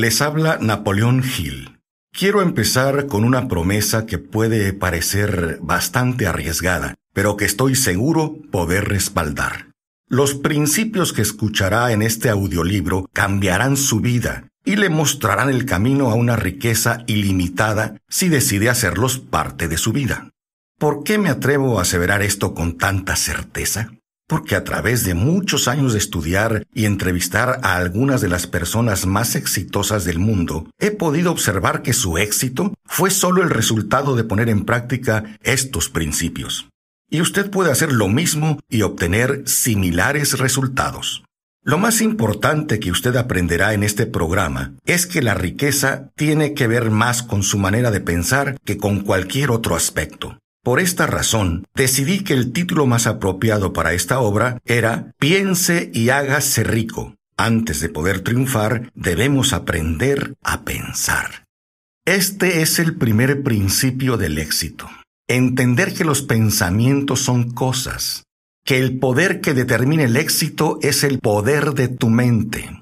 Les habla Napoleón Hill. Quiero empezar con una promesa que puede parecer bastante arriesgada, pero que estoy seguro poder respaldar. Los principios que escuchará en este audiolibro cambiarán su vida y le mostrarán el camino a una riqueza ilimitada si decide hacerlos parte de su vida. ¿Por qué me atrevo a aseverar esto con tanta certeza? Porque a través de muchos años de estudiar y entrevistar a algunas de las personas más exitosas del mundo, he podido observar que su éxito fue solo el resultado de poner en práctica estos principios. Y usted puede hacer lo mismo y obtener similares resultados. Lo más importante que usted aprenderá en este programa es que la riqueza tiene que ver más con su manera de pensar que con cualquier otro aspecto. Por esta razón, decidí que el título más apropiado para esta obra era Piense y hágase rico. Antes de poder triunfar, debemos aprender a pensar. Este es el primer principio del éxito. Entender que los pensamientos son cosas, que el poder que determina el éxito es el poder de tu mente.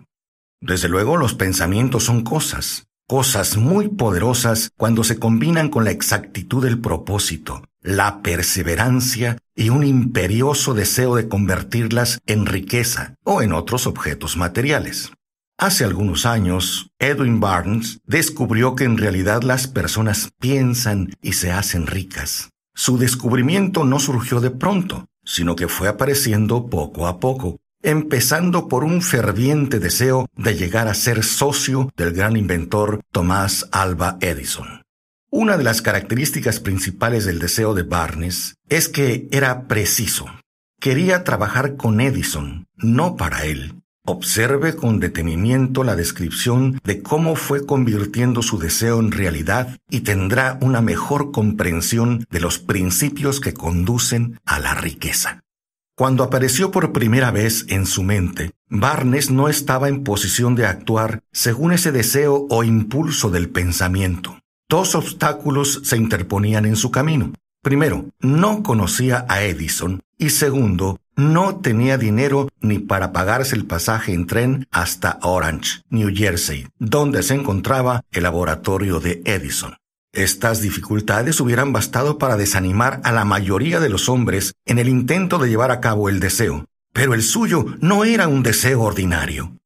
Desde luego los pensamientos son cosas, cosas muy poderosas cuando se combinan con la exactitud del propósito, la perseverancia y un imperioso deseo de convertirlas en riqueza o en otros objetos materiales. Hace algunos años, Edwin Barnes descubrió que en realidad las personas piensan y se hacen ricas. Su descubrimiento no surgió de pronto, sino que fue apareciendo poco a poco, empezando por un ferviente deseo de llegar a ser socio del gran inventor Tomás Alba Edison. Una de las características principales del deseo de Barnes es que era preciso. Quería trabajar con Edison, no para él. Observe con detenimiento la descripción de cómo fue convirtiendo su deseo en realidad y tendrá una mejor comprensión de los principios que conducen a la riqueza. Cuando apareció por primera vez en su mente, Barnes no estaba en posición de actuar según ese deseo o impulso del pensamiento. Dos obstáculos se interponían en su camino. Primero, no conocía a Edison y segundo, no tenía dinero ni para pagarse el pasaje en tren hasta Orange, New Jersey, donde se encontraba el laboratorio de Edison. Estas dificultades hubieran bastado para desanimar a la mayoría de los hombres en el intento de llevar a cabo el deseo, pero el suyo no era un deseo ordinario.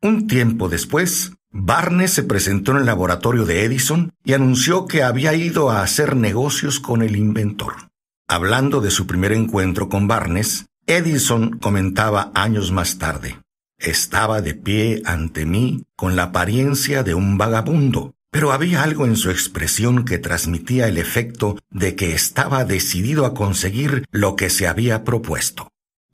Un tiempo después, Barnes se presentó en el laboratorio de Edison y anunció que había ido a hacer negocios con el inventor. Hablando de su primer encuentro con Barnes, Edison comentaba años más tarde. Estaba de pie ante mí con la apariencia de un vagabundo, pero había algo en su expresión que transmitía el efecto de que estaba decidido a conseguir lo que se había propuesto.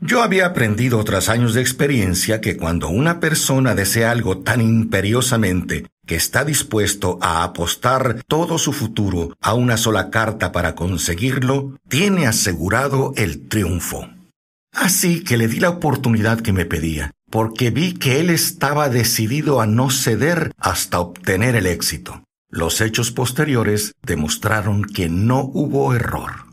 Yo había aprendido tras años de experiencia que cuando una persona desea algo tan imperiosamente que está dispuesto a apostar todo su futuro a una sola carta para conseguirlo, tiene asegurado el triunfo. Así que le di la oportunidad que me pedía, porque vi que él estaba decidido a no ceder hasta obtener el éxito. Los hechos posteriores demostraron que no hubo error.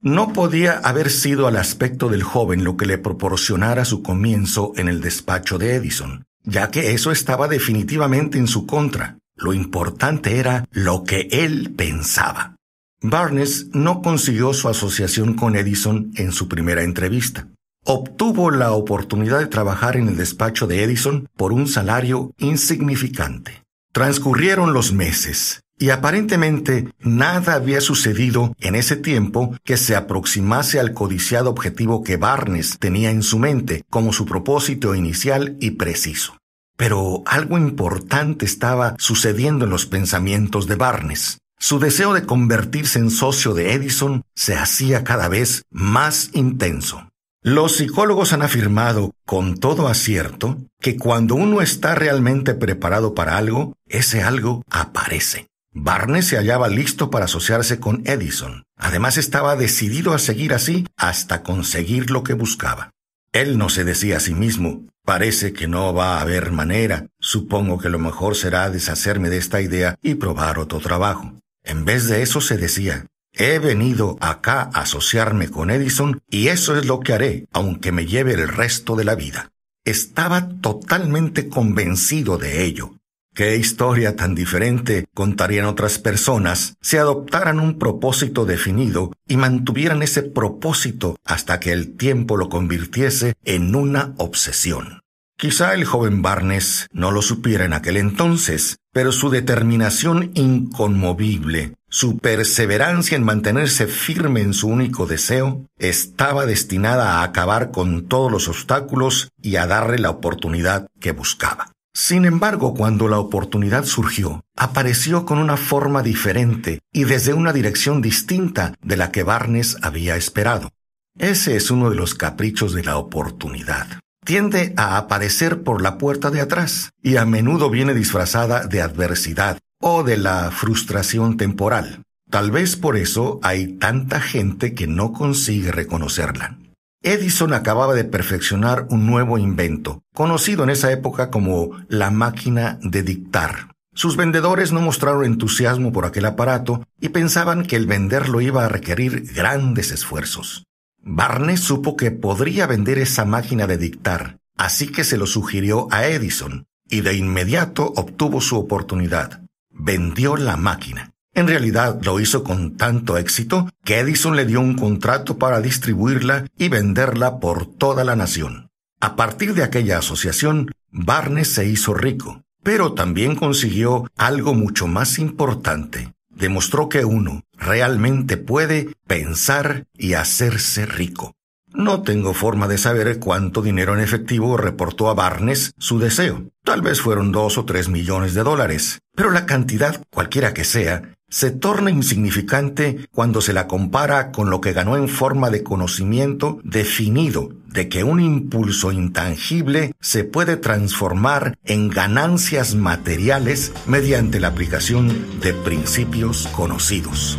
No podía haber sido al aspecto del joven lo que le proporcionara su comienzo en el despacho de Edison, ya que eso estaba definitivamente en su contra. Lo importante era lo que él pensaba. Barnes no consiguió su asociación con Edison en su primera entrevista obtuvo la oportunidad de trabajar en el despacho de Edison por un salario insignificante. Transcurrieron los meses y aparentemente nada había sucedido en ese tiempo que se aproximase al codiciado objetivo que Barnes tenía en su mente como su propósito inicial y preciso. Pero algo importante estaba sucediendo en los pensamientos de Barnes. Su deseo de convertirse en socio de Edison se hacía cada vez más intenso. Los psicólogos han afirmado con todo acierto que cuando uno está realmente preparado para algo, ese algo aparece. Barnes se hallaba listo para asociarse con Edison. Además estaba decidido a seguir así hasta conseguir lo que buscaba. Él no se decía a sí mismo, parece que no va a haber manera, supongo que lo mejor será deshacerme de esta idea y probar otro trabajo. En vez de eso se decía, He venido acá a asociarme con Edison y eso es lo que haré, aunque me lleve el resto de la vida. Estaba totalmente convencido de ello. Qué historia tan diferente contarían otras personas si adoptaran un propósito definido y mantuvieran ese propósito hasta que el tiempo lo convirtiese en una obsesión. Quizá el joven Barnes no lo supiera en aquel entonces, pero su determinación inconmovible, su perseverancia en mantenerse firme en su único deseo, estaba destinada a acabar con todos los obstáculos y a darle la oportunidad que buscaba. Sin embargo, cuando la oportunidad surgió, apareció con una forma diferente y desde una dirección distinta de la que Barnes había esperado. Ese es uno de los caprichos de la oportunidad. Tiende a aparecer por la puerta de atrás y a menudo viene disfrazada de adversidad o de la frustración temporal. Tal vez por eso hay tanta gente que no consigue reconocerla. Edison acababa de perfeccionar un nuevo invento, conocido en esa época como la máquina de dictar. Sus vendedores no mostraron entusiasmo por aquel aparato y pensaban que el venderlo iba a requerir grandes esfuerzos. Barnes supo que podría vender esa máquina de dictar, así que se lo sugirió a Edison, y de inmediato obtuvo su oportunidad. Vendió la máquina. En realidad lo hizo con tanto éxito que Edison le dio un contrato para distribuirla y venderla por toda la nación. A partir de aquella asociación, Barnes se hizo rico, pero también consiguió algo mucho más importante. Demostró que uno realmente puede pensar y hacerse rico. No tengo forma de saber cuánto dinero en efectivo reportó a Barnes su deseo. Tal vez fueron dos o tres millones de dólares, pero la cantidad, cualquiera que sea, se torna insignificante cuando se la compara con lo que ganó en forma de conocimiento definido de que un impulso intangible se puede transformar en ganancias materiales mediante la aplicación de principios conocidos.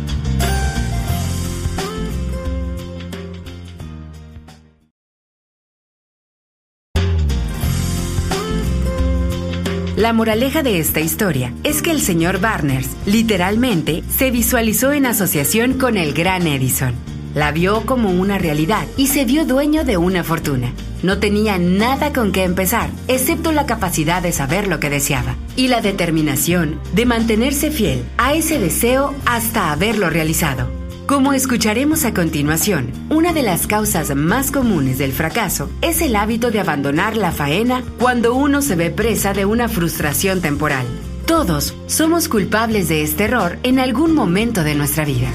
La moraleja de esta historia es que el señor Barners literalmente se visualizó en asociación con el gran Edison. La vio como una realidad y se vio dueño de una fortuna. No tenía nada con qué empezar, excepto la capacidad de saber lo que deseaba y la determinación de mantenerse fiel a ese deseo hasta haberlo realizado. Como escucharemos a continuación, una de las causas más comunes del fracaso es el hábito de abandonar la faena cuando uno se ve presa de una frustración temporal. Todos somos culpables de este error en algún momento de nuestra vida.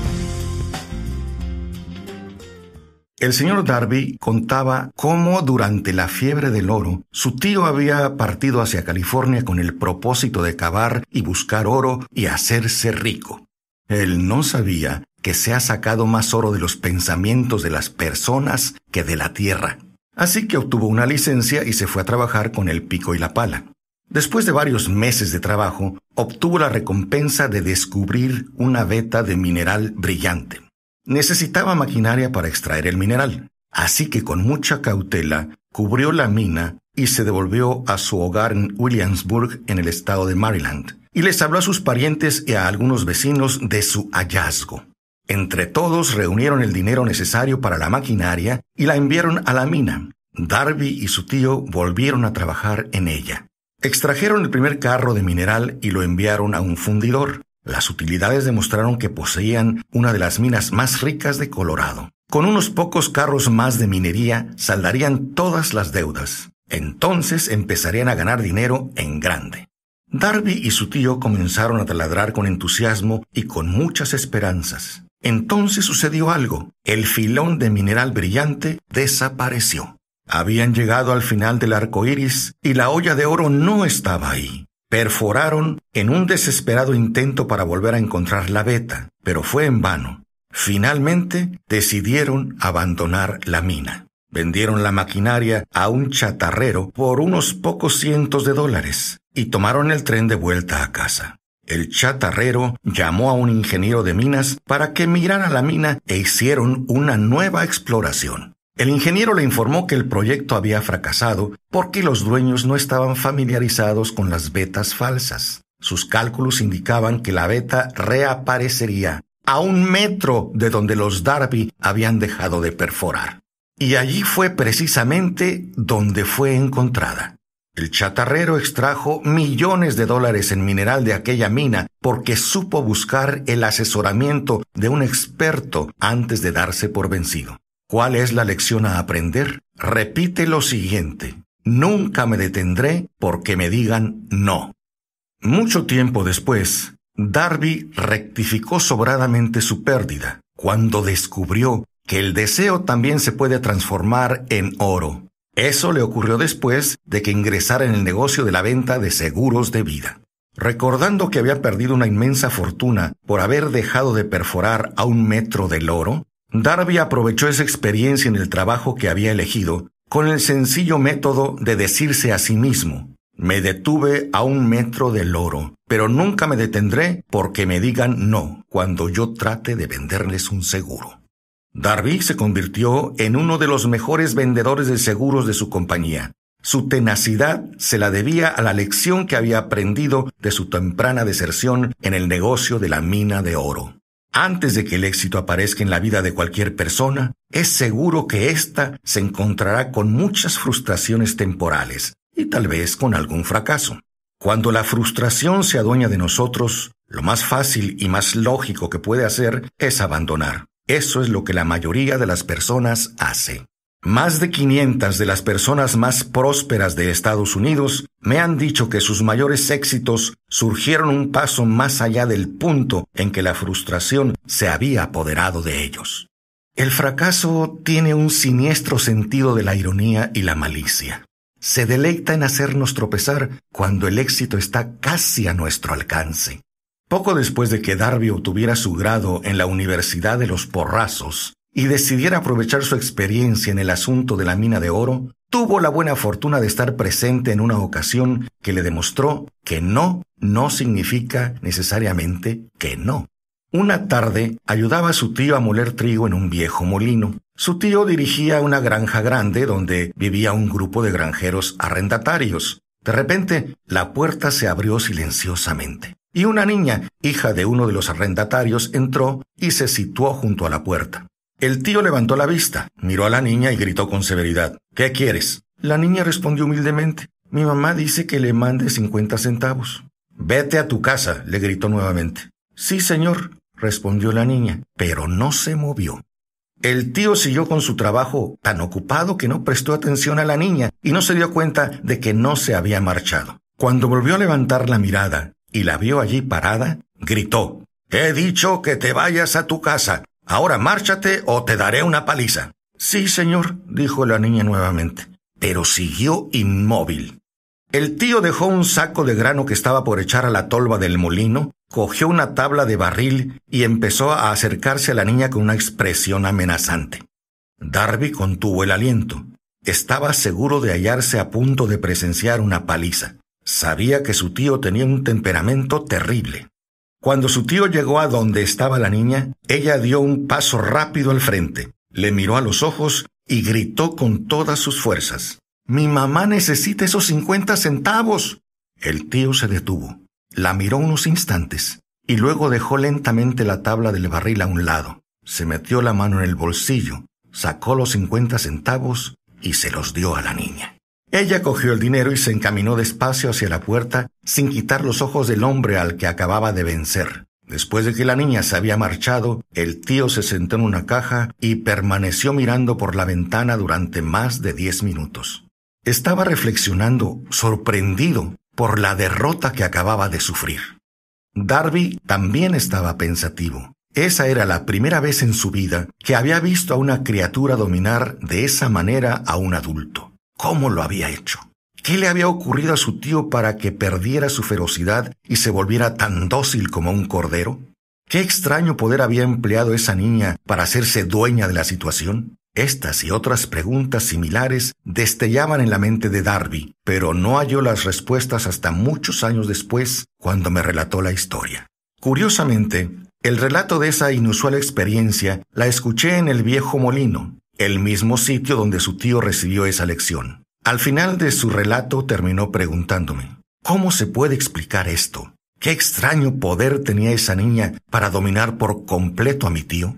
El señor Darby contaba cómo durante la fiebre del oro su tío había partido hacia California con el propósito de cavar y buscar oro y hacerse rico. Él no sabía que se ha sacado más oro de los pensamientos de las personas que de la tierra. Así que obtuvo una licencia y se fue a trabajar con el pico y la pala. Después de varios meses de trabajo, obtuvo la recompensa de descubrir una veta de mineral brillante. Necesitaba maquinaria para extraer el mineral, así que con mucha cautela cubrió la mina y se devolvió a su hogar en Williamsburg, en el estado de Maryland, y les habló a sus parientes y a algunos vecinos de su hallazgo. Entre todos reunieron el dinero necesario para la maquinaria y la enviaron a la mina. Darby y su tío volvieron a trabajar en ella. Extrajeron el primer carro de mineral y lo enviaron a un fundidor. Las utilidades demostraron que poseían una de las minas más ricas de Colorado. Con unos pocos carros más de minería saldarían todas las deudas. Entonces empezarían a ganar dinero en grande. Darby y su tío comenzaron a taladrar con entusiasmo y con muchas esperanzas. Entonces sucedió algo. El filón de mineral brillante desapareció. Habían llegado al final del arco iris y la olla de oro no estaba ahí. Perforaron en un desesperado intento para volver a encontrar la veta, pero fue en vano. Finalmente decidieron abandonar la mina. Vendieron la maquinaria a un chatarrero por unos pocos cientos de dólares y tomaron el tren de vuelta a casa. El chatarrero llamó a un ingeniero de minas para que mirara la mina e hicieron una nueva exploración. El ingeniero le informó que el proyecto había fracasado porque los dueños no estaban familiarizados con las vetas falsas. Sus cálculos indicaban que la veta reaparecería a un metro de donde los Darby habían dejado de perforar. Y allí fue precisamente donde fue encontrada. El chatarrero extrajo millones de dólares en mineral de aquella mina porque supo buscar el asesoramiento de un experto antes de darse por vencido. ¿Cuál es la lección a aprender? Repite lo siguiente. Nunca me detendré porque me digan no. Mucho tiempo después, Darby rectificó sobradamente su pérdida cuando descubrió que el deseo también se puede transformar en oro. Eso le ocurrió después de que ingresara en el negocio de la venta de seguros de vida. Recordando que había perdido una inmensa fortuna por haber dejado de perforar a un metro del oro, Darby aprovechó esa experiencia en el trabajo que había elegido con el sencillo método de decirse a sí mismo, me detuve a un metro del oro, pero nunca me detendré porque me digan no cuando yo trate de venderles un seguro. Darby se convirtió en uno de los mejores vendedores de seguros de su compañía. Su tenacidad se la debía a la lección que había aprendido de su temprana deserción en el negocio de la mina de oro. Antes de que el éxito aparezca en la vida de cualquier persona, es seguro que ésta se encontrará con muchas frustraciones temporales y tal vez con algún fracaso. Cuando la frustración se adueña de nosotros, lo más fácil y más lógico que puede hacer es abandonar. Eso es lo que la mayoría de las personas hace. Más de 500 de las personas más prósperas de Estados Unidos me han dicho que sus mayores éxitos surgieron un paso más allá del punto en que la frustración se había apoderado de ellos. El fracaso tiene un siniestro sentido de la ironía y la malicia. Se deleita en hacernos tropezar cuando el éxito está casi a nuestro alcance. Poco después de que Darby obtuviera su grado en la Universidad de los Porrazos, y decidiera aprovechar su experiencia en el asunto de la mina de oro, tuvo la buena fortuna de estar presente en una ocasión que le demostró que no no significa necesariamente que no. Una tarde ayudaba a su tío a moler trigo en un viejo molino. Su tío dirigía una granja grande donde vivía un grupo de granjeros arrendatarios. De repente, la puerta se abrió silenciosamente y una niña, hija de uno de los arrendatarios, entró y se situó junto a la puerta. El tío levantó la vista, miró a la niña y gritó con severidad. ¿Qué quieres? La niña respondió humildemente. Mi mamá dice que le mande cincuenta centavos. Vete a tu casa, le gritó nuevamente. Sí, señor, respondió la niña, pero no se movió. El tío siguió con su trabajo tan ocupado que no prestó atención a la niña y no se dio cuenta de que no se había marchado. Cuando volvió a levantar la mirada y la vio allí parada, gritó He dicho que te vayas a tu casa. Ahora márchate o te daré una paliza. Sí, señor, dijo la niña nuevamente, pero siguió inmóvil. El tío dejó un saco de grano que estaba por echar a la tolva del molino, cogió una tabla de barril y empezó a acercarse a la niña con una expresión amenazante. Darby contuvo el aliento. Estaba seguro de hallarse a punto de presenciar una paliza. Sabía que su tío tenía un temperamento terrible. Cuando su tío llegó a donde estaba la niña, ella dio un paso rápido al frente, le miró a los ojos y gritó con todas sus fuerzas. Mi mamá necesita esos cincuenta centavos. El tío se detuvo, la miró unos instantes y luego dejó lentamente la tabla del barril a un lado. Se metió la mano en el bolsillo, sacó los cincuenta centavos y se los dio a la niña. Ella cogió el dinero y se encaminó despacio hacia la puerta sin quitar los ojos del hombre al que acababa de vencer. Después de que la niña se había marchado, el tío se sentó en una caja y permaneció mirando por la ventana durante más de diez minutos. Estaba reflexionando, sorprendido por la derrota que acababa de sufrir. Darby también estaba pensativo. Esa era la primera vez en su vida que había visto a una criatura dominar de esa manera a un adulto. ¿Cómo lo había hecho? ¿Qué le había ocurrido a su tío para que perdiera su ferocidad y se volviera tan dócil como un cordero? ¿Qué extraño poder había empleado esa niña para hacerse dueña de la situación? Estas y otras preguntas similares destellaban en la mente de Darby, pero no halló las respuestas hasta muchos años después, cuando me relató la historia. Curiosamente, el relato de esa inusual experiencia la escuché en el viejo molino, el mismo sitio donde su tío recibió esa lección. Al final de su relato terminó preguntándome, ¿cómo se puede explicar esto? ¿Qué extraño poder tenía esa niña para dominar por completo a mi tío?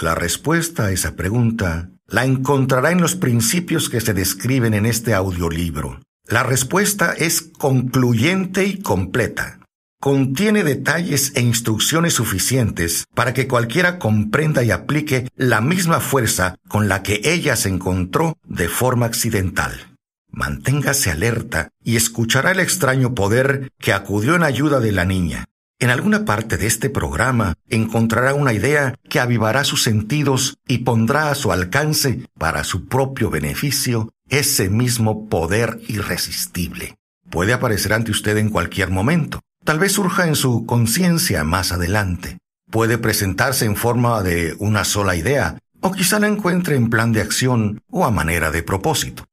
La respuesta a esa pregunta la encontrará en los principios que se describen en este audiolibro. La respuesta es concluyente y completa. Contiene detalles e instrucciones suficientes para que cualquiera comprenda y aplique la misma fuerza con la que ella se encontró de forma accidental. Manténgase alerta y escuchará el extraño poder que acudió en ayuda de la niña. En alguna parte de este programa encontrará una idea que avivará sus sentidos y pondrá a su alcance, para su propio beneficio, ese mismo poder irresistible. Puede aparecer ante usted en cualquier momento. Tal vez surja en su conciencia más adelante. Puede presentarse en forma de una sola idea, o quizá la encuentre en plan de acción o a manera de propósito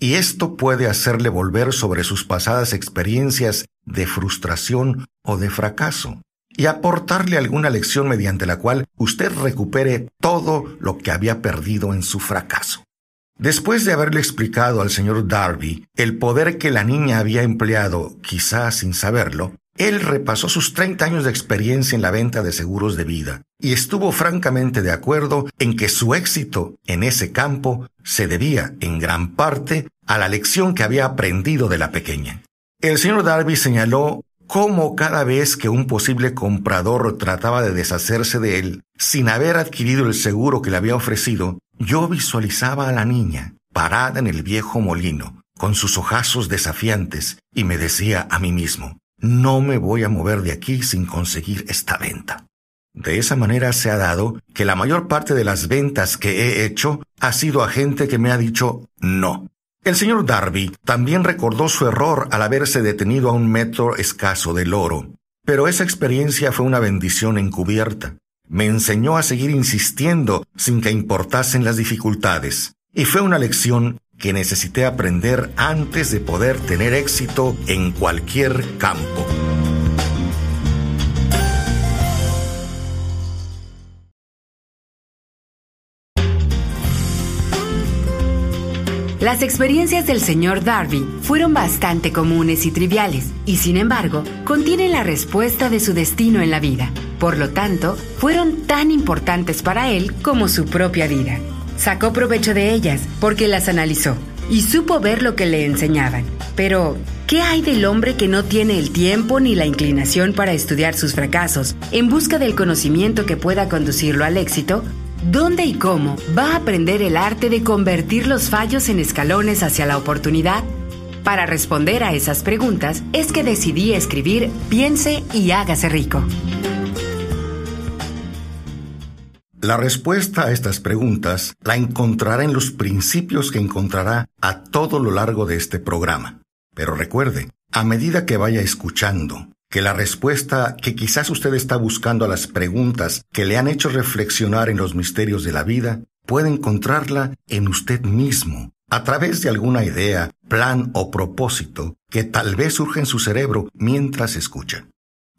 y esto puede hacerle volver sobre sus pasadas experiencias de frustración o de fracaso y aportarle alguna lección mediante la cual usted recupere todo lo que había perdido en su fracaso. Después de haberle explicado al señor Darby el poder que la niña había empleado, quizás sin saberlo, él repasó sus 30 años de experiencia en la venta de seguros de vida y estuvo francamente de acuerdo en que su éxito en ese campo se debía en gran parte a la lección que había aprendido de la pequeña. El señor Darby señaló cómo cada vez que un posible comprador trataba de deshacerse de él, sin haber adquirido el seguro que le había ofrecido, yo visualizaba a la niña, parada en el viejo molino, con sus ojazos desafiantes, y me decía a mí mismo, no me voy a mover de aquí sin conseguir esta venta. De esa manera se ha dado que la mayor parte de las ventas que he hecho ha sido a gente que me ha dicho no. El señor Darby también recordó su error al haberse detenido a un metro escaso del oro. Pero esa experiencia fue una bendición encubierta. Me enseñó a seguir insistiendo sin que importasen las dificultades. Y fue una lección que necesité aprender antes de poder tener éxito en cualquier campo. Las experiencias del señor Darby fueron bastante comunes y triviales, y sin embargo, contienen la respuesta de su destino en la vida. Por lo tanto, fueron tan importantes para él como su propia vida. Sacó provecho de ellas porque las analizó y supo ver lo que le enseñaban. Pero, ¿qué hay del hombre que no tiene el tiempo ni la inclinación para estudiar sus fracasos en busca del conocimiento que pueda conducirlo al éxito? ¿Dónde y cómo va a aprender el arte de convertir los fallos en escalones hacia la oportunidad? Para responder a esas preguntas es que decidí escribir Piense y hágase rico. La respuesta a estas preguntas la encontrará en los principios que encontrará a todo lo largo de este programa. Pero recuerde, a medida que vaya escuchando, que la respuesta que quizás usted está buscando a las preguntas que le han hecho reflexionar en los misterios de la vida, puede encontrarla en usted mismo, a través de alguna idea, plan o propósito que tal vez surge en su cerebro mientras escucha.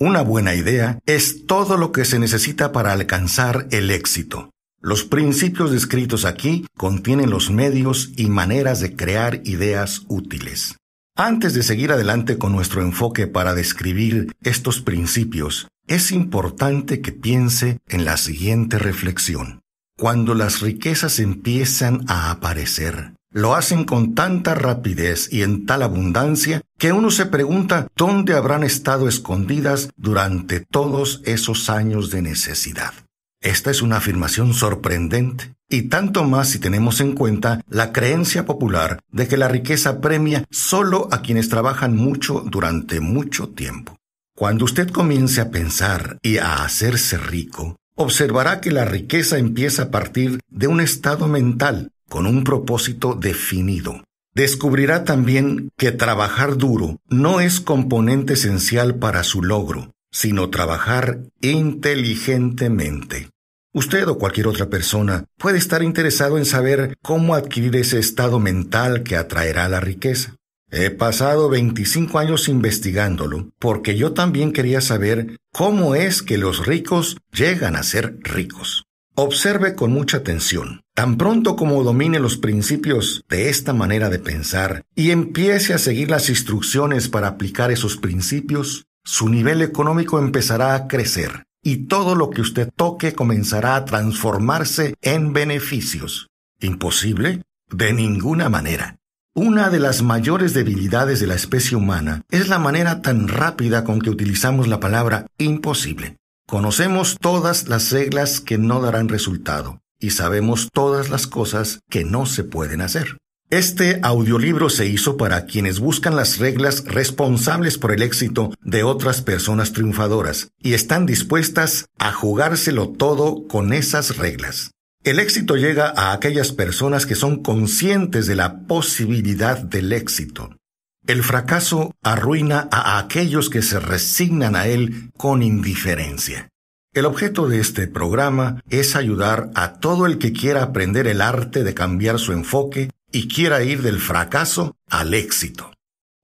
Una buena idea es todo lo que se necesita para alcanzar el éxito. Los principios descritos aquí contienen los medios y maneras de crear ideas útiles. Antes de seguir adelante con nuestro enfoque para describir estos principios, es importante que piense en la siguiente reflexión. Cuando las riquezas empiezan a aparecer, lo hacen con tanta rapidez y en tal abundancia que uno se pregunta dónde habrán estado escondidas durante todos esos años de necesidad. Esta es una afirmación sorprendente, y tanto más si tenemos en cuenta la creencia popular de que la riqueza premia solo a quienes trabajan mucho durante mucho tiempo. Cuando usted comience a pensar y a hacerse rico, observará que la riqueza empieza a partir de un estado mental con un propósito definido. Descubrirá también que trabajar duro no es componente esencial para su logro, sino trabajar inteligentemente. Usted o cualquier otra persona puede estar interesado en saber cómo adquirir ese estado mental que atraerá la riqueza. He pasado 25 años investigándolo porque yo también quería saber cómo es que los ricos llegan a ser ricos. Observe con mucha atención. Tan pronto como domine los principios de esta manera de pensar y empiece a seguir las instrucciones para aplicar esos principios, su nivel económico empezará a crecer y todo lo que usted toque comenzará a transformarse en beneficios. ¿Imposible? De ninguna manera. Una de las mayores debilidades de la especie humana es la manera tan rápida con que utilizamos la palabra imposible. Conocemos todas las reglas que no darán resultado y sabemos todas las cosas que no se pueden hacer. Este audiolibro se hizo para quienes buscan las reglas responsables por el éxito de otras personas triunfadoras y están dispuestas a jugárselo todo con esas reglas. El éxito llega a aquellas personas que son conscientes de la posibilidad del éxito. El fracaso arruina a aquellos que se resignan a él con indiferencia. El objeto de este programa es ayudar a todo el que quiera aprender el arte de cambiar su enfoque y quiera ir del fracaso al éxito.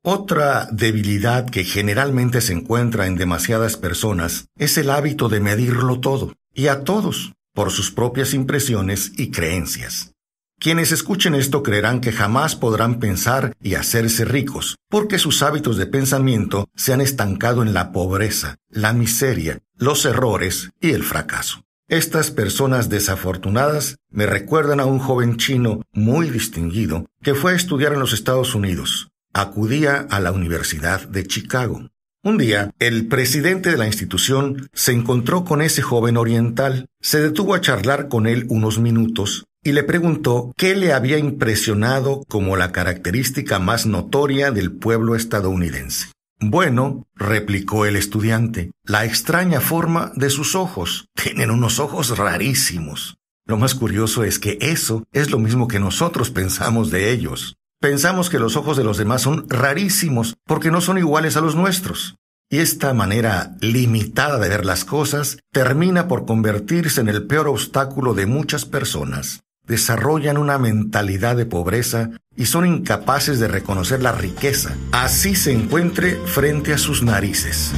Otra debilidad que generalmente se encuentra en demasiadas personas es el hábito de medirlo todo, y a todos, por sus propias impresiones y creencias. Quienes escuchen esto creerán que jamás podrán pensar y hacerse ricos, porque sus hábitos de pensamiento se han estancado en la pobreza, la miseria, los errores y el fracaso. Estas personas desafortunadas me recuerdan a un joven chino muy distinguido que fue a estudiar en los Estados Unidos. Acudía a la Universidad de Chicago. Un día, el presidente de la institución se encontró con ese joven oriental, se detuvo a charlar con él unos minutos y le preguntó qué le había impresionado como la característica más notoria del pueblo estadounidense. Bueno, replicó el estudiante, la extraña forma de sus ojos. Tienen unos ojos rarísimos. Lo más curioso es que eso es lo mismo que nosotros pensamos de ellos. Pensamos que los ojos de los demás son rarísimos porque no son iguales a los nuestros. Y esta manera limitada de ver las cosas termina por convertirse en el peor obstáculo de muchas personas. Desarrollan una mentalidad de pobreza y son incapaces de reconocer la riqueza, así se encuentre frente a sus narices.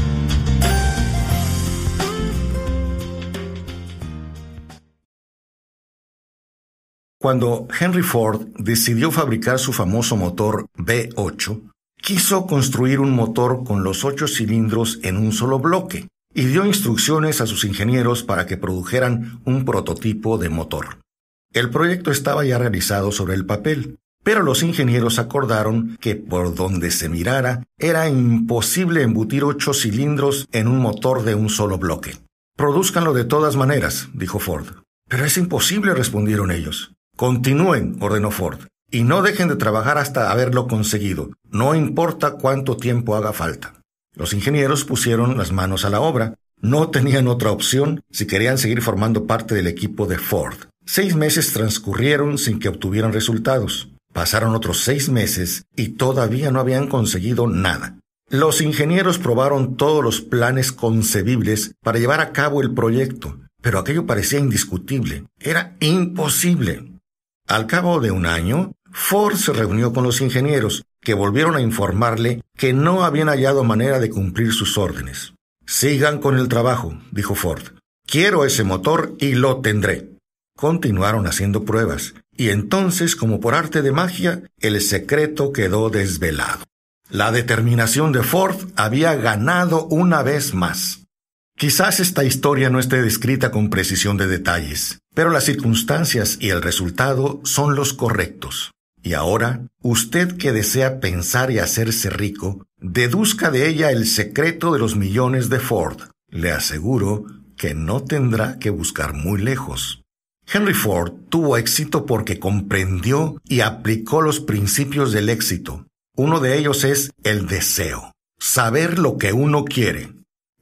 Cuando Henry Ford decidió fabricar su famoso motor V8, quiso construir un motor con los ocho cilindros en un solo bloque y dio instrucciones a sus ingenieros para que produjeran un prototipo de motor. El proyecto estaba ya realizado sobre el papel, pero los ingenieros acordaron que por donde se mirara era imposible embutir ocho cilindros en un motor de un solo bloque. Produzcanlo de todas maneras, dijo Ford. Pero es imposible, respondieron ellos. Continúen, ordenó Ford, y no dejen de trabajar hasta haberlo conseguido, no importa cuánto tiempo haga falta. Los ingenieros pusieron las manos a la obra. No tenían otra opción si querían seguir formando parte del equipo de Ford. Seis meses transcurrieron sin que obtuvieran resultados. Pasaron otros seis meses y todavía no habían conseguido nada. Los ingenieros probaron todos los planes concebibles para llevar a cabo el proyecto, pero aquello parecía indiscutible. Era imposible. Al cabo de un año, Ford se reunió con los ingenieros, que volvieron a informarle que no habían hallado manera de cumplir sus órdenes. Sigan con el trabajo, dijo Ford. Quiero ese motor y lo tendré. Continuaron haciendo pruebas, y entonces, como por arte de magia, el secreto quedó desvelado. La determinación de Ford había ganado una vez más. Quizás esta historia no esté descrita con precisión de detalles, pero las circunstancias y el resultado son los correctos. Y ahora, usted que desea pensar y hacerse rico, deduzca de ella el secreto de los millones de Ford. Le aseguro que no tendrá que buscar muy lejos. Henry Ford tuvo éxito porque comprendió y aplicó los principios del éxito. Uno de ellos es el deseo, saber lo que uno quiere.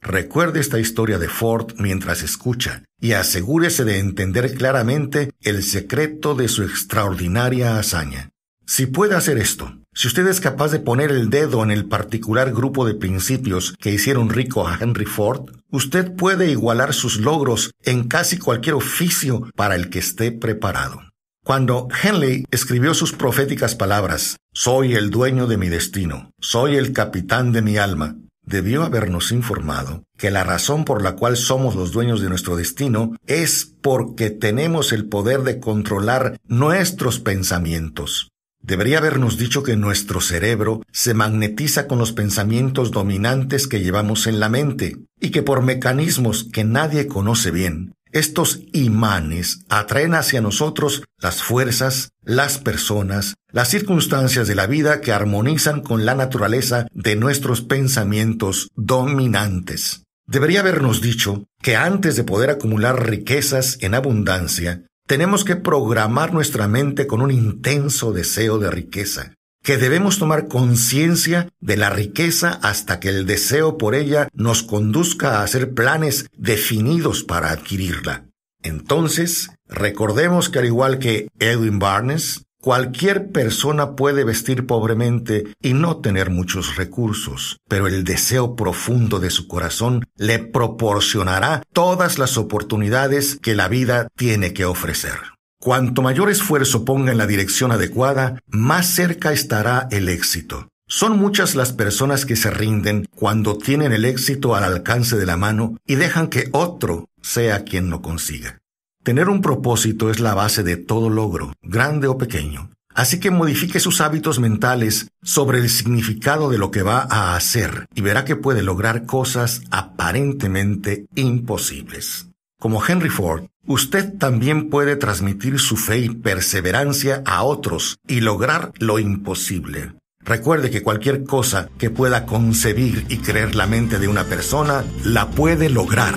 Recuerde esta historia de Ford mientras escucha y asegúrese de entender claramente el secreto de su extraordinaria hazaña. Si puede hacer esto, si usted es capaz de poner el dedo en el particular grupo de principios que hicieron rico a Henry Ford, usted puede igualar sus logros en casi cualquier oficio para el que esté preparado. Cuando Henley escribió sus proféticas palabras, Soy el dueño de mi destino, soy el capitán de mi alma, debió habernos informado que la razón por la cual somos los dueños de nuestro destino es porque tenemos el poder de controlar nuestros pensamientos. Debería habernos dicho que nuestro cerebro se magnetiza con los pensamientos dominantes que llevamos en la mente y que por mecanismos que nadie conoce bien, Estos imanes atraen hacia nosotros las fuerzas, las personas, las circunstancias de la vida que armonizan con la naturaleza de nuestros pensamientos dominantes. Debería habernos dicho que antes de poder acumular riquezas en abundancia, tenemos que programar nuestra mente con un intenso deseo de riqueza que debemos tomar conciencia de la riqueza hasta que el deseo por ella nos conduzca a hacer planes definidos para adquirirla. Entonces, recordemos que al igual que Edwin Barnes, Cualquier persona puede vestir pobremente y no tener muchos recursos, pero el deseo profundo de su corazón le proporcionará todas las oportunidades que la vida tiene que ofrecer. Cuanto mayor esfuerzo ponga en la dirección adecuada, más cerca estará el éxito. Son muchas las personas que se rinden cuando tienen el éxito al alcance de la mano y dejan que otro sea quien lo consiga. Tener un propósito es la base de todo logro, grande o pequeño. Así que modifique sus hábitos mentales sobre el significado de lo que va a hacer y verá que puede lograr cosas aparentemente imposibles. Como Henry Ford, usted también puede transmitir su fe y perseverancia a otros y lograr lo imposible. Recuerde que cualquier cosa que pueda concebir y creer la mente de una persona, la puede lograr.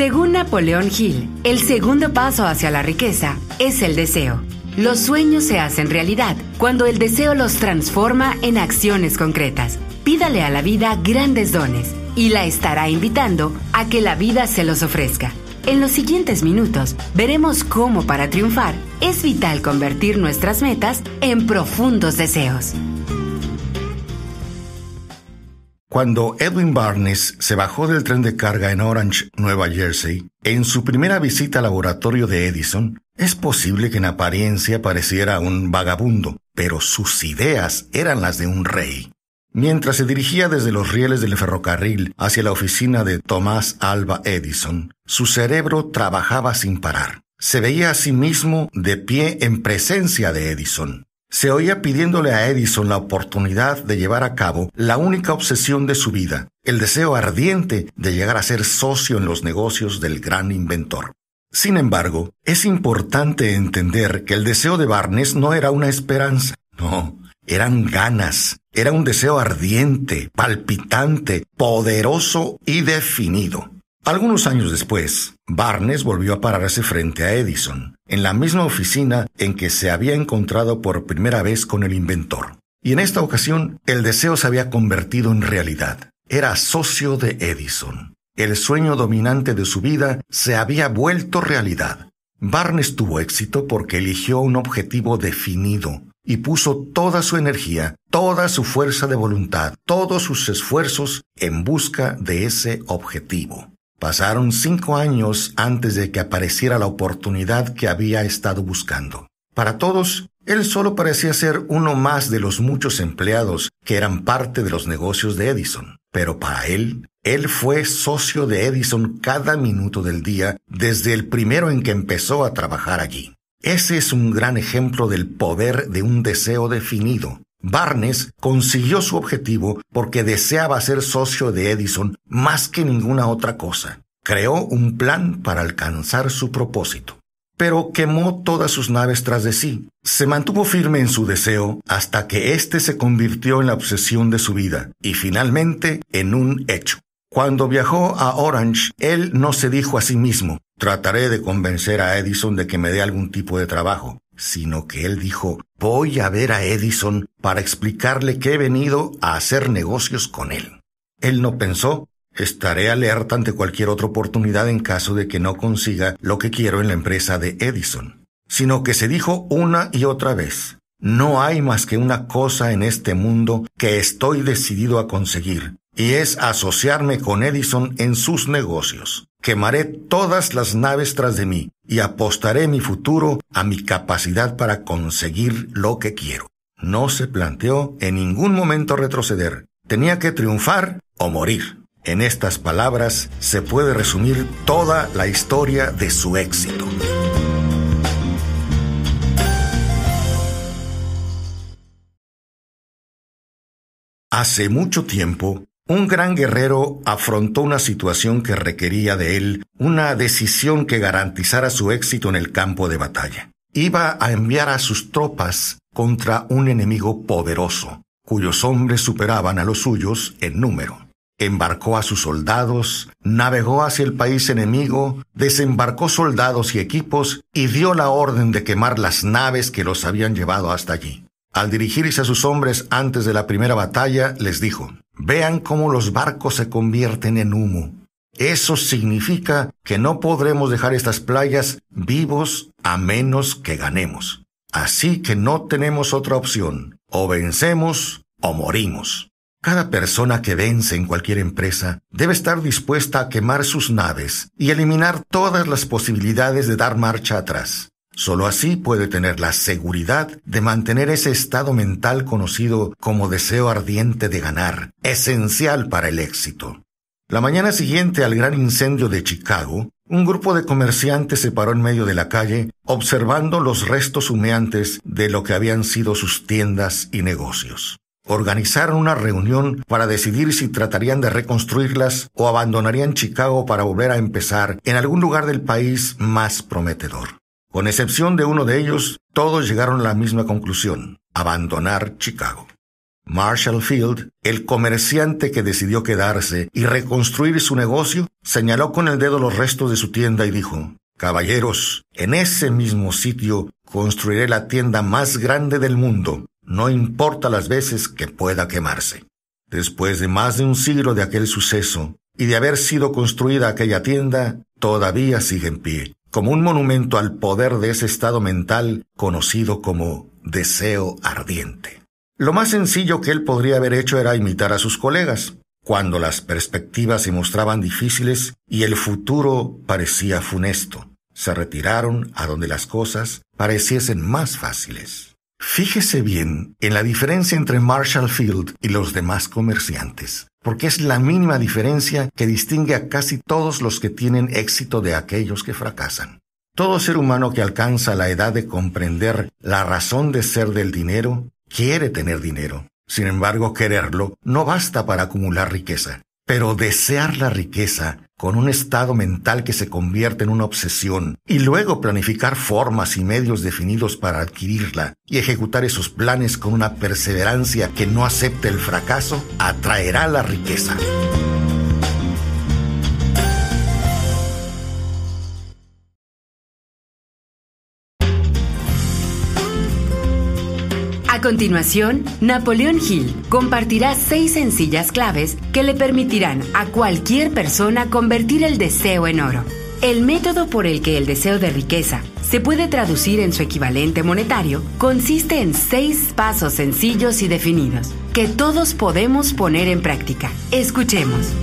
Según Napoleón Hill, el segundo paso hacia la riqueza es el deseo. Los sueños se hacen realidad cuando el deseo los transforma en acciones concretas. Pídale a la vida grandes dones y la estará invitando a que la vida se los ofrezca. En los siguientes minutos veremos cómo para triunfar es vital convertir nuestras metas en profundos deseos. Cuando Edwin Barnes se bajó del tren de carga en Orange, Nueva Jersey, en su primera visita al laboratorio de Edison, es posible que en apariencia pareciera un vagabundo, pero sus ideas eran las de un rey. Mientras se dirigía desde los rieles del ferrocarril hacia la oficina de Thomas Alba Edison, su cerebro trabajaba sin parar. Se veía a sí mismo de pie en presencia de Edison. Se oía pidiéndole a Edison la oportunidad de llevar a cabo la única obsesión de su vida, el deseo ardiente de llegar a ser socio en los negocios del gran inventor. Sin embargo, es importante entender que el deseo de Barnes no era una esperanza, no, eran ganas, era un deseo ardiente, palpitante, poderoso y definido. Algunos años después, Barnes volvió a pararse frente a Edison, en la misma oficina en que se había encontrado por primera vez con el inventor. Y en esta ocasión, el deseo se había convertido en realidad. Era socio de Edison. El sueño dominante de su vida se había vuelto realidad. Barnes tuvo éxito porque eligió un objetivo definido y puso toda su energía, toda su fuerza de voluntad, todos sus esfuerzos en busca de ese objetivo. Pasaron cinco años antes de que apareciera la oportunidad que había estado buscando. Para todos, él solo parecía ser uno más de los muchos empleados que eran parte de los negocios de Edison. Pero para él, él fue socio de Edison cada minuto del día desde el primero en que empezó a trabajar allí. Ese es un gran ejemplo del poder de un deseo definido, Barnes consiguió su objetivo porque deseaba ser socio de Edison más que ninguna otra cosa. Creó un plan para alcanzar su propósito. Pero quemó todas sus naves tras de sí. Se mantuvo firme en su deseo hasta que éste se convirtió en la obsesión de su vida y finalmente en un hecho. Cuando viajó a Orange, él no se dijo a sí mismo, trataré de convencer a Edison de que me dé algún tipo de trabajo sino que él dijo, voy a ver a Edison para explicarle que he venido a hacer negocios con él. Él no pensó, estaré alerta ante cualquier otra oportunidad en caso de que no consiga lo que quiero en la empresa de Edison, sino que se dijo una y otra vez, no hay más que una cosa en este mundo que estoy decidido a conseguir, y es asociarme con Edison en sus negocios. Quemaré todas las naves tras de mí y apostaré mi futuro a mi capacidad para conseguir lo que quiero. No se planteó en ningún momento retroceder. Tenía que triunfar o morir. En estas palabras se puede resumir toda la historia de su éxito. Hace mucho tiempo, un gran guerrero afrontó una situación que requería de él una decisión que garantizara su éxito en el campo de batalla. Iba a enviar a sus tropas contra un enemigo poderoso, cuyos hombres superaban a los suyos en número. Embarcó a sus soldados, navegó hacia el país enemigo, desembarcó soldados y equipos y dio la orden de quemar las naves que los habían llevado hasta allí. Al dirigirse a sus hombres antes de la primera batalla, les dijo, Vean cómo los barcos se convierten en humo. Eso significa que no podremos dejar estas playas vivos a menos que ganemos. Así que no tenemos otra opción. O vencemos o morimos. Cada persona que vence en cualquier empresa debe estar dispuesta a quemar sus naves y eliminar todas las posibilidades de dar marcha atrás. Solo así puede tener la seguridad de mantener ese estado mental conocido como deseo ardiente de ganar, esencial para el éxito. La mañana siguiente al gran incendio de Chicago, un grupo de comerciantes se paró en medio de la calle observando los restos humeantes de lo que habían sido sus tiendas y negocios. Organizaron una reunión para decidir si tratarían de reconstruirlas o abandonarían Chicago para volver a empezar en algún lugar del país más prometedor. Con excepción de uno de ellos, todos llegaron a la misma conclusión, abandonar Chicago. Marshall Field, el comerciante que decidió quedarse y reconstruir su negocio, señaló con el dedo los restos de su tienda y dijo, Caballeros, en ese mismo sitio construiré la tienda más grande del mundo, no importa las veces que pueda quemarse. Después de más de un siglo de aquel suceso y de haber sido construida aquella tienda, todavía sigue en pie como un monumento al poder de ese estado mental conocido como deseo ardiente. Lo más sencillo que él podría haber hecho era imitar a sus colegas, cuando las perspectivas se mostraban difíciles y el futuro parecía funesto. Se retiraron a donde las cosas pareciesen más fáciles. Fíjese bien en la diferencia entre Marshall Field y los demás comerciantes porque es la mínima diferencia que distingue a casi todos los que tienen éxito de aquellos que fracasan. Todo ser humano que alcanza la edad de comprender la razón de ser del dinero quiere tener dinero. Sin embargo, quererlo no basta para acumular riqueza. Pero desear la riqueza con un estado mental que se convierte en una obsesión y luego planificar formas y medios definidos para adquirirla y ejecutar esos planes con una perseverancia que no acepte el fracaso, atraerá la riqueza. A continuación, Napoleón Hill compartirá seis sencillas claves que le permitirán a cualquier persona convertir el deseo en oro. El método por el que el deseo de riqueza se puede traducir en su equivalente monetario consiste en seis pasos sencillos y definidos que todos podemos poner en práctica. Escuchemos.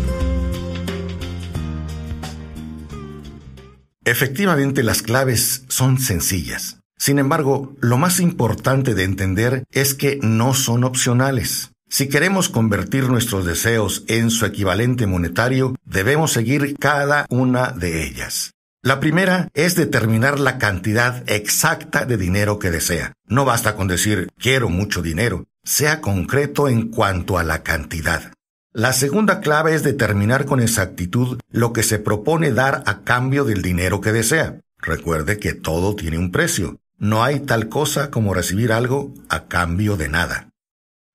Efectivamente, las claves son sencillas. Sin embargo, lo más importante de entender es que no son opcionales. Si queremos convertir nuestros deseos en su equivalente monetario, debemos seguir cada una de ellas. La primera es determinar la cantidad exacta de dinero que desea. No basta con decir quiero mucho dinero, sea concreto en cuanto a la cantidad. La segunda clave es determinar con exactitud lo que se propone dar a cambio del dinero que desea. Recuerde que todo tiene un precio. No hay tal cosa como recibir algo a cambio de nada.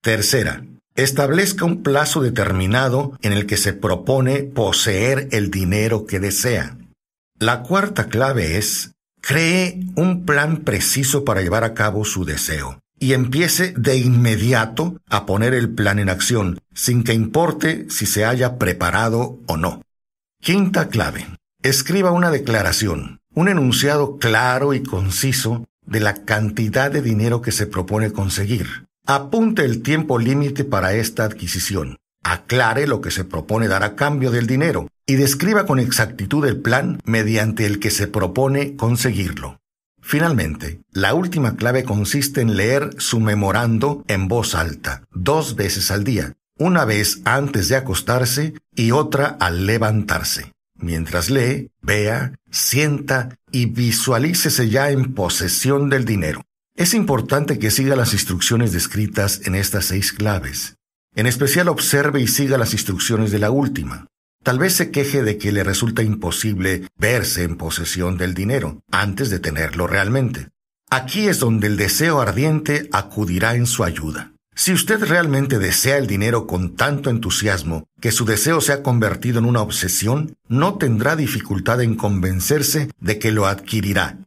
Tercera, establezca un plazo determinado en el que se propone poseer el dinero que desea. La cuarta clave es, cree un plan preciso para llevar a cabo su deseo y empiece de inmediato a poner el plan en acción, sin que importe si se haya preparado o no. Quinta clave. Escriba una declaración, un enunciado claro y conciso de la cantidad de dinero que se propone conseguir. Apunte el tiempo límite para esta adquisición. Aclare lo que se propone dar a cambio del dinero y describa con exactitud el plan mediante el que se propone conseguirlo. Finalmente, la última clave consiste en leer su memorando en voz alta, dos veces al día, una vez antes de acostarse y otra al levantarse. Mientras lee, vea, sienta y visualícese ya en posesión del dinero. Es importante que siga las instrucciones descritas en estas seis claves. En especial observe y siga las instrucciones de la última. Tal vez se queje de que le resulta imposible verse en posesión del dinero antes de tenerlo realmente. Aquí es donde el deseo ardiente acudirá en su ayuda. Si usted realmente desea el dinero con tanto entusiasmo que su deseo se ha convertido en una obsesión, no tendrá dificultad en convencerse de que lo adquirirá.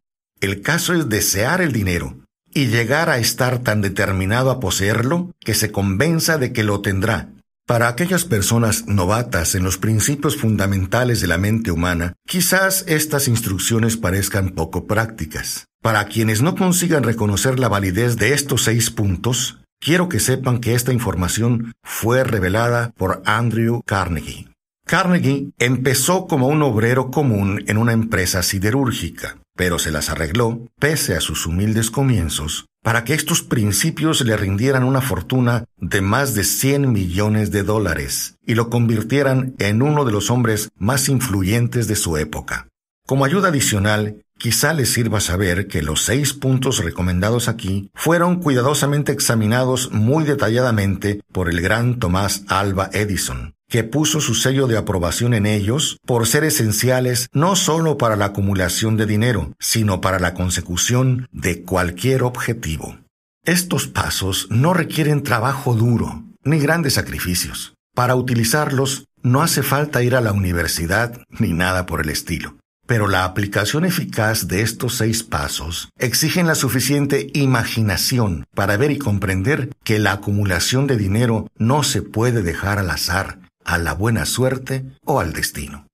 El caso es desear el dinero y llegar a estar tan determinado a poseerlo que se convenza de que lo tendrá. Para aquellas personas novatas en los principios fundamentales de la mente humana, quizás estas instrucciones parezcan poco prácticas. Para quienes no consigan reconocer la validez de estos seis puntos, Quiero que sepan que esta información fue revelada por Andrew Carnegie. Carnegie empezó como un obrero común en una empresa siderúrgica, pero se las arregló, pese a sus humildes comienzos, para que estos principios le rindieran una fortuna de más de 100 millones de dólares y lo convirtieran en uno de los hombres más influyentes de su época. Como ayuda adicional, Quizá les sirva saber que los seis puntos recomendados aquí fueron cuidadosamente examinados muy detalladamente por el gran Tomás Alba Edison, que puso su sello de aprobación en ellos por ser esenciales no solo para la acumulación de dinero, sino para la consecución de cualquier objetivo. Estos pasos no requieren trabajo duro ni grandes sacrificios. Para utilizarlos no hace falta ir a la universidad ni nada por el estilo. Pero la aplicación eficaz de estos seis pasos exigen la suficiente imaginación para ver y comprender que la acumulación de dinero no se puede dejar al azar, a la buena suerte o al destino.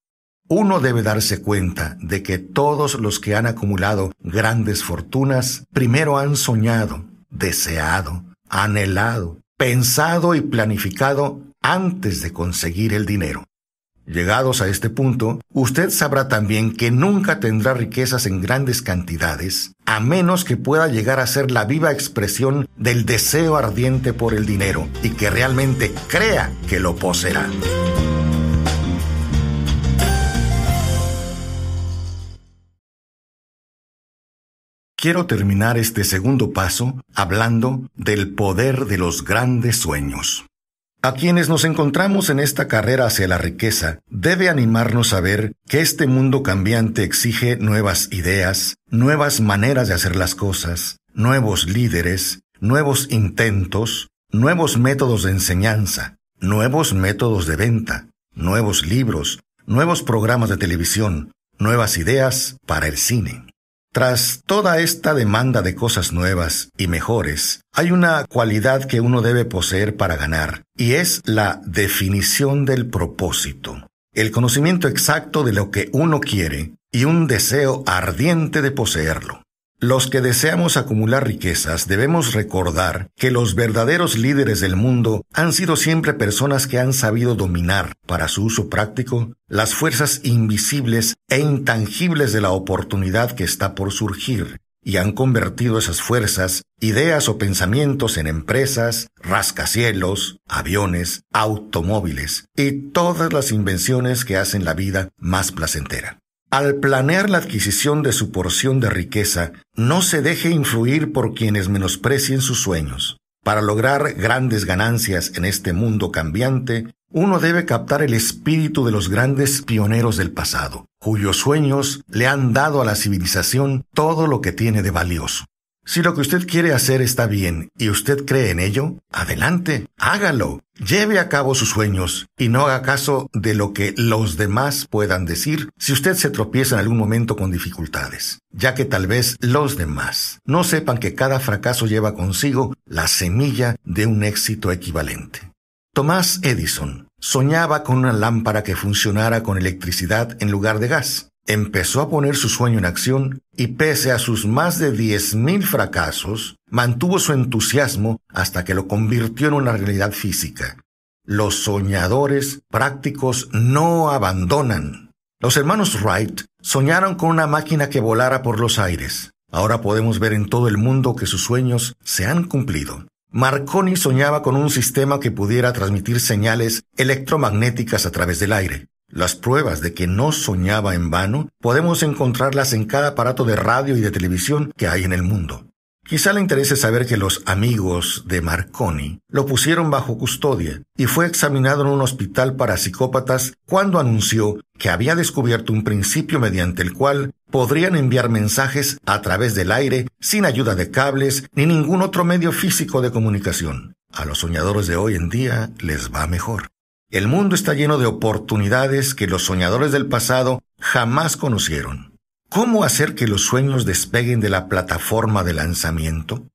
Uno debe darse cuenta de que todos los que han acumulado grandes fortunas primero han soñado, deseado, anhelado, pensado y planificado antes de conseguir el dinero. Llegados a este punto, usted sabrá también que nunca tendrá riquezas en grandes cantidades, a menos que pueda llegar a ser la viva expresión del deseo ardiente por el dinero y que realmente crea que lo poseerá. Quiero terminar este segundo paso hablando del poder de los grandes sueños. A quienes nos encontramos en esta carrera hacia la riqueza, debe animarnos a ver que este mundo cambiante exige nuevas ideas, nuevas maneras de hacer las cosas, nuevos líderes, nuevos intentos, nuevos métodos de enseñanza, nuevos métodos de venta, nuevos libros, nuevos programas de televisión, nuevas ideas para el cine. Tras toda esta demanda de cosas nuevas y mejores, hay una cualidad que uno debe poseer para ganar, y es la definición del propósito, el conocimiento exacto de lo que uno quiere y un deseo ardiente de poseerlo. Los que deseamos acumular riquezas debemos recordar que los verdaderos líderes del mundo han sido siempre personas que han sabido dominar, para su uso práctico, las fuerzas invisibles e intangibles de la oportunidad que está por surgir, y han convertido esas fuerzas, ideas o pensamientos en empresas, rascacielos, aviones, automóviles y todas las invenciones que hacen la vida más placentera. Al planear la adquisición de su porción de riqueza, no se deje influir por quienes menosprecien sus sueños. Para lograr grandes ganancias en este mundo cambiante, uno debe captar el espíritu de los grandes pioneros del pasado, cuyos sueños le han dado a la civilización todo lo que tiene de valioso. Si lo que usted quiere hacer está bien y usted cree en ello, adelante, hágalo. Lleve a cabo sus sueños y no haga caso de lo que los demás puedan decir si usted se tropieza en algún momento con dificultades, ya que tal vez los demás no sepan que cada fracaso lleva consigo la semilla de un éxito equivalente. Tomás Edison soñaba con una lámpara que funcionara con electricidad en lugar de gas empezó a poner su sueño en acción y pese a sus más de 10.000 fracasos, mantuvo su entusiasmo hasta que lo convirtió en una realidad física. Los soñadores prácticos no abandonan. Los hermanos Wright soñaron con una máquina que volara por los aires. Ahora podemos ver en todo el mundo que sus sueños se han cumplido. Marconi soñaba con un sistema que pudiera transmitir señales electromagnéticas a través del aire. Las pruebas de que no soñaba en vano podemos encontrarlas en cada aparato de radio y de televisión que hay en el mundo. Quizá le interese saber que los amigos de Marconi lo pusieron bajo custodia y fue examinado en un hospital para psicópatas cuando anunció que había descubierto un principio mediante el cual podrían enviar mensajes a través del aire sin ayuda de cables ni ningún otro medio físico de comunicación. A los soñadores de hoy en día les va mejor. El mundo está lleno de oportunidades que los soñadores del pasado jamás conocieron. ¿Cómo hacer que los sueños despeguen de la plataforma de lanzamiento?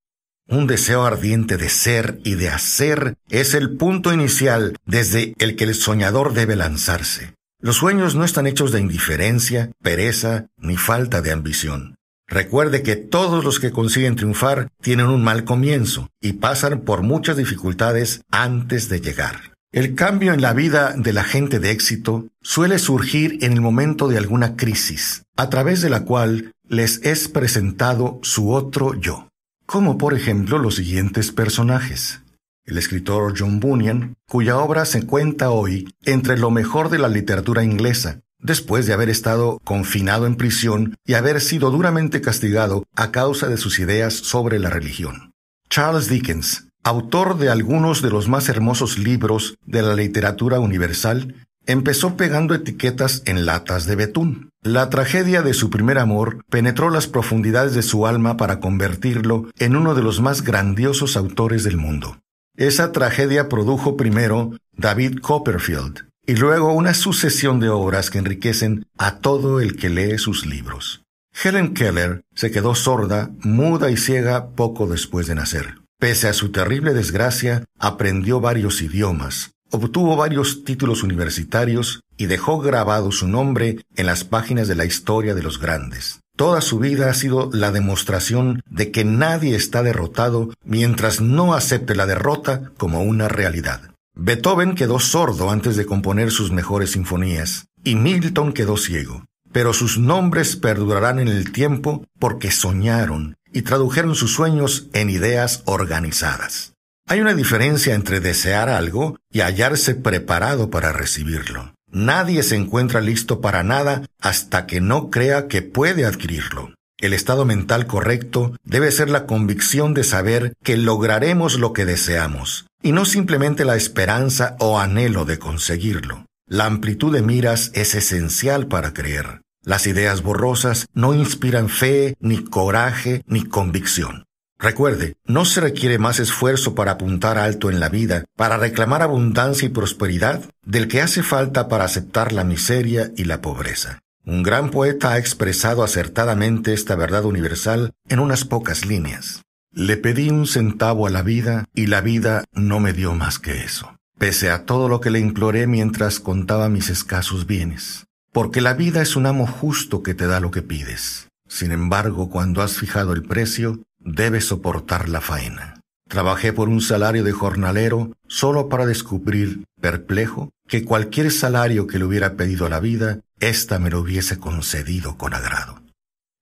Un deseo ardiente de ser y de hacer es el punto inicial desde el que el soñador debe lanzarse. Los sueños no están hechos de indiferencia, pereza ni falta de ambición. Recuerde que todos los que consiguen triunfar tienen un mal comienzo y pasan por muchas dificultades antes de llegar. El cambio en la vida de la gente de éxito suele surgir en el momento de alguna crisis, a través de la cual les es presentado su otro yo, como por ejemplo los siguientes personajes. El escritor John Bunyan, cuya obra se cuenta hoy entre lo mejor de la literatura inglesa, después de haber estado confinado en prisión y haber sido duramente castigado a causa de sus ideas sobre la religión. Charles Dickens, autor de algunos de los más hermosos libros de la literatura universal, empezó pegando etiquetas en latas de betún. La tragedia de su primer amor penetró las profundidades de su alma para convertirlo en uno de los más grandiosos autores del mundo. Esa tragedia produjo primero David Copperfield y luego una sucesión de obras que enriquecen a todo el que lee sus libros. Helen Keller se quedó sorda, muda y ciega poco después de nacer. Pese a su terrible desgracia, aprendió varios idiomas, obtuvo varios títulos universitarios y dejó grabado su nombre en las páginas de la historia de los grandes. Toda su vida ha sido la demostración de que nadie está derrotado mientras no acepte la derrota como una realidad. Beethoven quedó sordo antes de componer sus mejores sinfonías y Milton quedó ciego, pero sus nombres perdurarán en el tiempo porque soñaron y tradujeron sus sueños en ideas organizadas. Hay una diferencia entre desear algo y hallarse preparado para recibirlo. Nadie se encuentra listo para nada hasta que no crea que puede adquirirlo. El estado mental correcto debe ser la convicción de saber que lograremos lo que deseamos, y no simplemente la esperanza o anhelo de conseguirlo. La amplitud de miras es esencial para creer. Las ideas borrosas no inspiran fe, ni coraje, ni convicción. Recuerde, no se requiere más esfuerzo para apuntar alto en la vida, para reclamar abundancia y prosperidad, del que hace falta para aceptar la miseria y la pobreza. Un gran poeta ha expresado acertadamente esta verdad universal en unas pocas líneas. Le pedí un centavo a la vida y la vida no me dio más que eso, pese a todo lo que le imploré mientras contaba mis escasos bienes porque la vida es un amo justo que te da lo que pides. Sin embargo, cuando has fijado el precio, debes soportar la faena. Trabajé por un salario de jornalero solo para descubrir, perplejo, que cualquier salario que le hubiera pedido a la vida, ésta me lo hubiese concedido con agrado.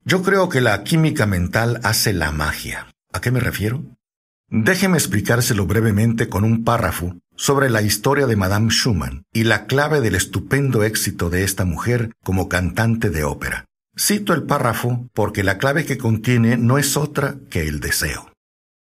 Yo creo que la química mental hace la magia. ¿A qué me refiero? Déjeme explicárselo brevemente con un párrafo sobre la historia de Madame Schumann y la clave del estupendo éxito de esta mujer como cantante de ópera. Cito el párrafo porque la clave que contiene no es otra que el deseo.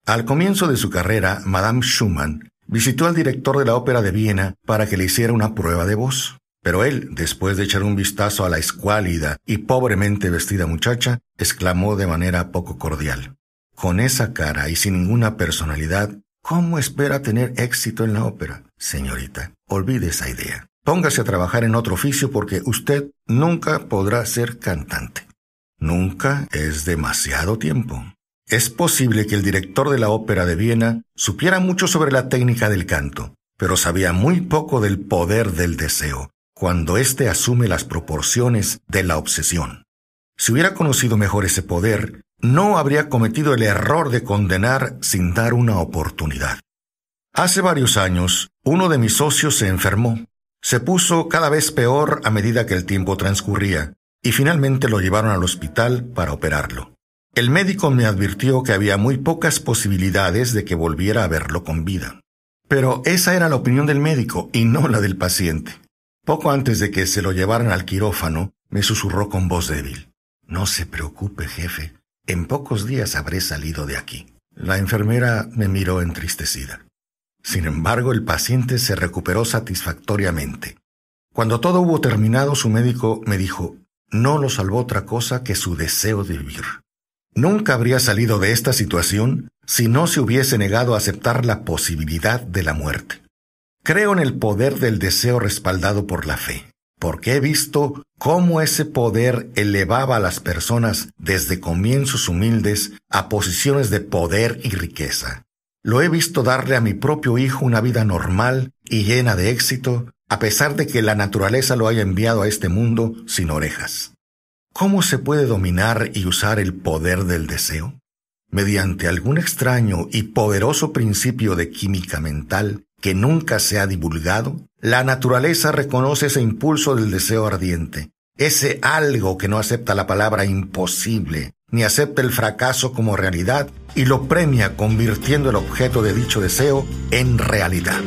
Al comienzo de su carrera, Madame Schumann visitó al director de la ópera de Viena para que le hiciera una prueba de voz. Pero él, después de echar un vistazo a la escuálida y pobremente vestida muchacha, exclamó de manera poco cordial. Con esa cara y sin ninguna personalidad, ¿cómo espera tener éxito en la ópera? Señorita, olvide esa idea. Póngase a trabajar en otro oficio porque usted nunca podrá ser cantante. Nunca es demasiado tiempo. Es posible que el director de la ópera de Viena supiera mucho sobre la técnica del canto, pero sabía muy poco del poder del deseo, cuando éste asume las proporciones de la obsesión. Si hubiera conocido mejor ese poder, no habría cometido el error de condenar sin dar una oportunidad. Hace varios años, uno de mis socios se enfermó. Se puso cada vez peor a medida que el tiempo transcurría, y finalmente lo llevaron al hospital para operarlo. El médico me advirtió que había muy pocas posibilidades de que volviera a verlo con vida. Pero esa era la opinión del médico y no la del paciente. Poco antes de que se lo llevaran al quirófano, me susurró con voz débil. No se preocupe, jefe. En pocos días habré salido de aquí. La enfermera me miró entristecida. Sin embargo, el paciente se recuperó satisfactoriamente. Cuando todo hubo terminado, su médico me dijo, no lo salvó otra cosa que su deseo de vivir. Nunca habría salido de esta situación si no se hubiese negado a aceptar la posibilidad de la muerte. Creo en el poder del deseo respaldado por la fe, porque he visto cómo ese poder elevaba a las personas desde comienzos humildes a posiciones de poder y riqueza. Lo he visto darle a mi propio hijo una vida normal y llena de éxito, a pesar de que la naturaleza lo haya enviado a este mundo sin orejas. ¿Cómo se puede dominar y usar el poder del deseo? Mediante algún extraño y poderoso principio de química mental que nunca se ha divulgado, la naturaleza reconoce ese impulso del deseo ardiente, ese algo que no acepta la palabra imposible, ni acepta el fracaso como realidad, y lo premia convirtiendo el objeto de dicho deseo en realidad.